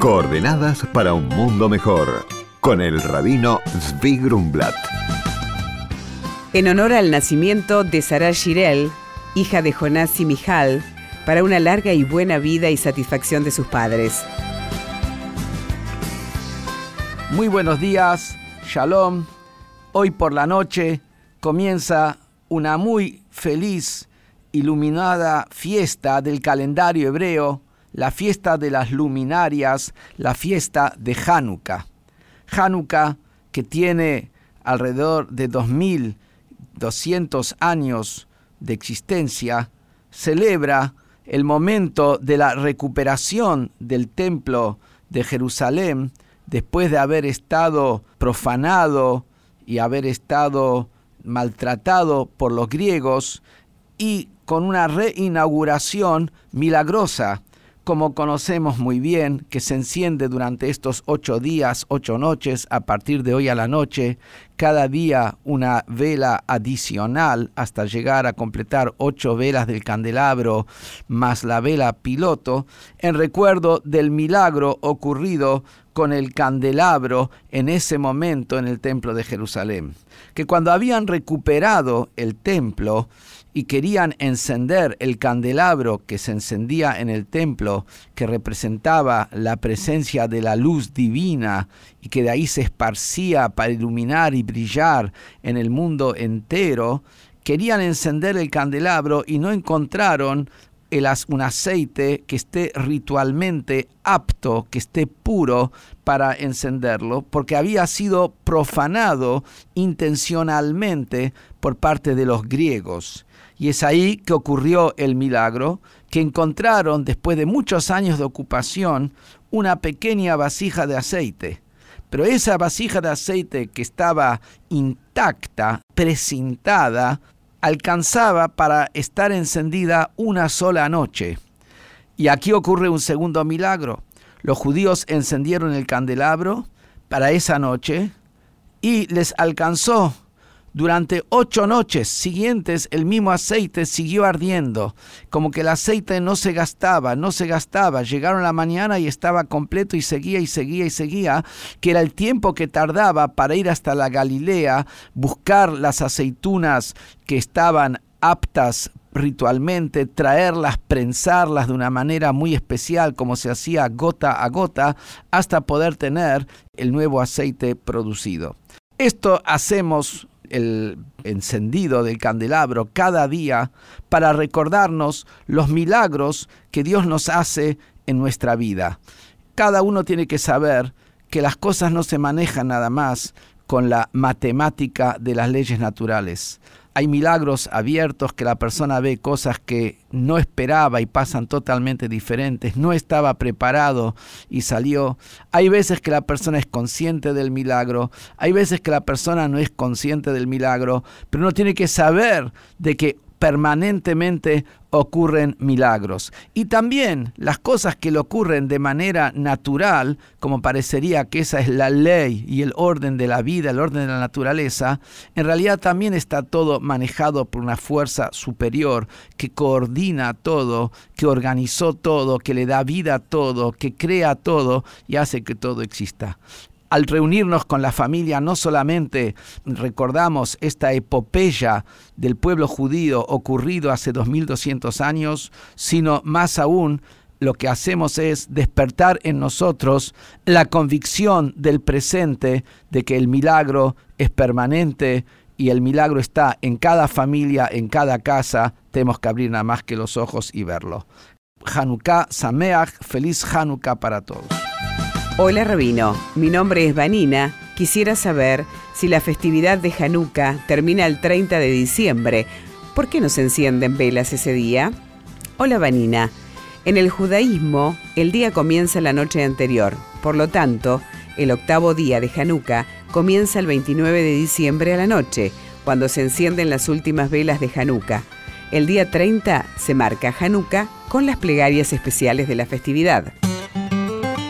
Coordenadas para un mundo mejor con el rabino Zvi Grumblat. En honor al nacimiento de Sarah Shirel, hija de Jonás y Mijal, para una larga y buena vida y satisfacción de sus padres. Muy buenos días, Shalom. Hoy por la noche comienza una muy feliz, iluminada fiesta del calendario hebreo, la fiesta de las luminarias, la fiesta de Hanukkah. Hanukkah, que tiene alrededor de 2200 años de existencia, celebra el momento de la recuperación del templo de Jerusalén después de haber estado profanado y haber estado maltratado por los griegos y con una reinauguración milagrosa como conocemos muy bien, que se enciende durante estos ocho días, ocho noches, a partir de hoy a la noche, cada día una vela adicional hasta llegar a completar ocho velas del candelabro más la vela piloto, en recuerdo del milagro ocurrido con el candelabro en ese momento en el templo de Jerusalén. Que cuando habían recuperado el templo, y querían encender el candelabro que se encendía en el templo, que representaba la presencia de la luz divina y que de ahí se esparcía para iluminar y brillar en el mundo entero, querían encender el candelabro y no encontraron un aceite que esté ritualmente apto, que esté puro para encenderlo, porque había sido profanado intencionalmente por parte de los griegos. Y es ahí que ocurrió el milagro, que encontraron, después de muchos años de ocupación, una pequeña vasija de aceite. Pero esa vasija de aceite que estaba intacta, precintada, alcanzaba para estar encendida una sola noche. Y aquí ocurre un segundo milagro. Los judíos encendieron el candelabro para esa noche y les alcanzó durante ocho noches siguientes el mismo aceite siguió ardiendo, como que el aceite no se gastaba, no se gastaba. Llegaron la mañana y estaba completo y seguía y seguía y seguía, que era el tiempo que tardaba para ir hasta la Galilea, buscar las aceitunas que estaban aptas ritualmente, traerlas, prensarlas de una manera muy especial, como se hacía gota a gota, hasta poder tener el nuevo aceite producido. Esto hacemos el encendido del candelabro cada día para recordarnos los milagros que Dios nos hace en nuestra vida. Cada uno tiene que saber que las cosas no se manejan nada más con la matemática de las leyes naturales hay milagros abiertos que la persona ve cosas que no esperaba y pasan totalmente diferentes, no estaba preparado y salió. Hay veces que la persona es consciente del milagro, hay veces que la persona no es consciente del milagro, pero no tiene que saber de que permanentemente ocurren milagros. Y también las cosas que le ocurren de manera natural, como parecería que esa es la ley y el orden de la vida, el orden de la naturaleza, en realidad también está todo manejado por una fuerza superior que coordina todo, que organizó todo, que le da vida a todo, que crea todo y hace que todo exista al reunirnos con la familia no solamente recordamos esta epopeya del pueblo judío ocurrido hace 2200 años, sino más aún lo que hacemos es despertar en nosotros la convicción del presente de que el milagro es permanente y el milagro está en cada familia, en cada casa, tenemos que abrir nada más que los ojos y verlo. Hanukkah Sameach, feliz Hanukkah para todos. Hola Rabino, mi nombre es Vanina. Quisiera saber si la festividad de Hanukkah termina el 30 de diciembre. ¿Por qué no se encienden velas ese día? Hola Vanina. En el judaísmo, el día comienza la noche anterior. Por lo tanto, el octavo día de Hanukkah comienza el 29 de diciembre a la noche, cuando se encienden las últimas velas de Hanukkah. El día 30 se marca Hanukkah con las plegarias especiales de la festividad.